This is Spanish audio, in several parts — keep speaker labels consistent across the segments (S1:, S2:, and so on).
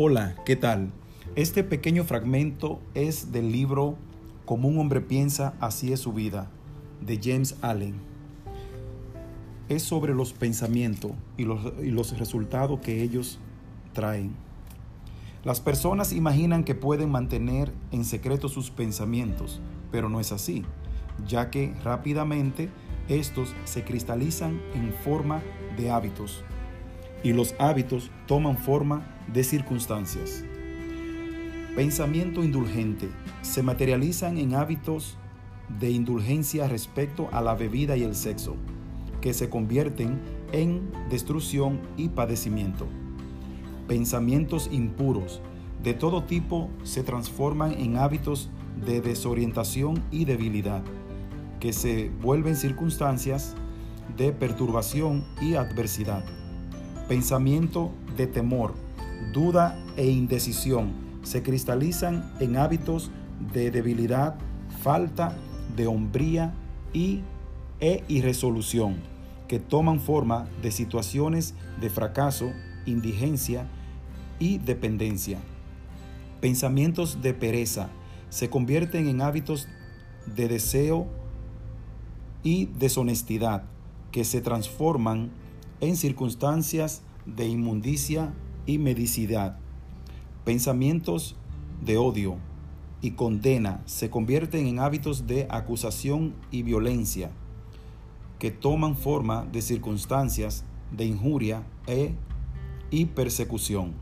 S1: Hola, ¿qué tal? Este pequeño fragmento es del libro Como un hombre piensa, así es su vida, de James Allen. Es sobre los pensamientos y los, resultados que ellos traen. Las personas imaginan que pueden mantener en secreto sus pensamientos, pero no es así, ya que rápidamente estos se cristalizan en forma de hábitos y los hábitos toman forma de circunstancias. Pensamiento indulgente se materializan en hábitos de indulgencia respecto a la bebida y el sexo, que se convierten en destrucción y padecimiento. Pensamientos impuros de todo tipo se transforman en hábitos de desorientación y debilidad, que se vuelven circunstancias de perturbación y adversidad. Pensamiento de temor, duda e indecisión se cristalizan en hábitos de debilidad, falta de hombría y, e irresolución, que toman forma de situaciones de fracaso, indigencia y dependencia. Pensamientos de pereza se convierten en hábitos de deseo y deshonestidad que se transforman en circunstancias de inmundicia y medicidad. Pensamientos de odio y condena se convierten en hábitos de acusación y violencia que toman forma de circunstancias de injuria e, y persecución.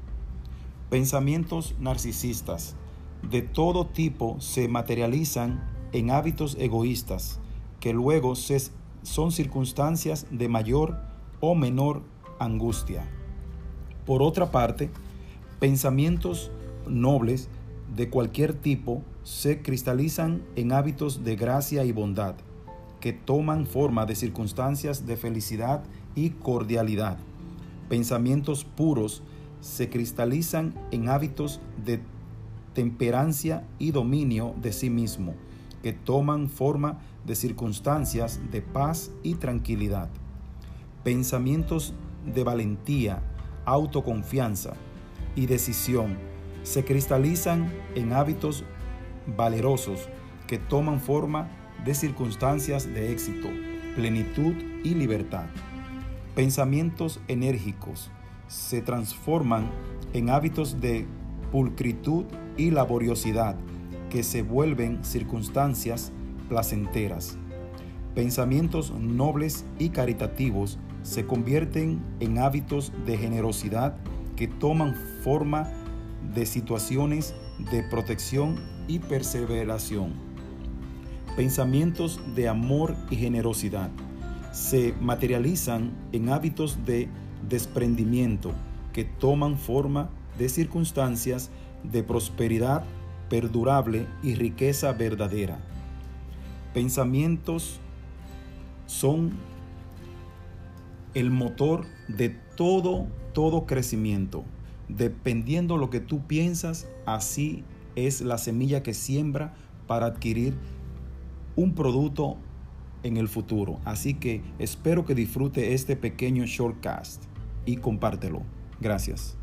S1: Pensamientos narcisistas de todo tipo se materializan en hábitos egoístas que luego son circunstancias de mayor o menor angustia. Por otra parte, pensamientos nobles de cualquier tipo se cristalizan en hábitos de gracia y bondad, que toman forma de circunstancias de felicidad y cordialidad. Pensamientos puros se cristalizan en hábitos de temperancia y dominio de sí mismo, que toman forma de circunstancias de paz y tranquilidad. Pensamientos de valentía, autoconfianza y decisión se cristalizan en hábitos valerosos que toman forma de circunstancias de éxito, plenitud y libertad. Pensamientos enérgicos se transforman en hábitos de pulcritud y laboriosidad que se vuelven circunstancias placenteras. Pensamientos nobles y caritativos se convierten en hábitos de generosidad que toman forma de situaciones de protección y perseveración. Pensamientos de amor y generosidad se materializan en hábitos de desprendimiento que toman forma de circunstancias de prosperidad perdurable y riqueza verdadera. Pensamientos son el motor de todo, todo crecimiento. Dependiendo lo que tú piensas, así es la semilla que siembra para adquirir un producto en el futuro. Así que espero que disfrute este pequeño shortcast y compártelo. Gracias.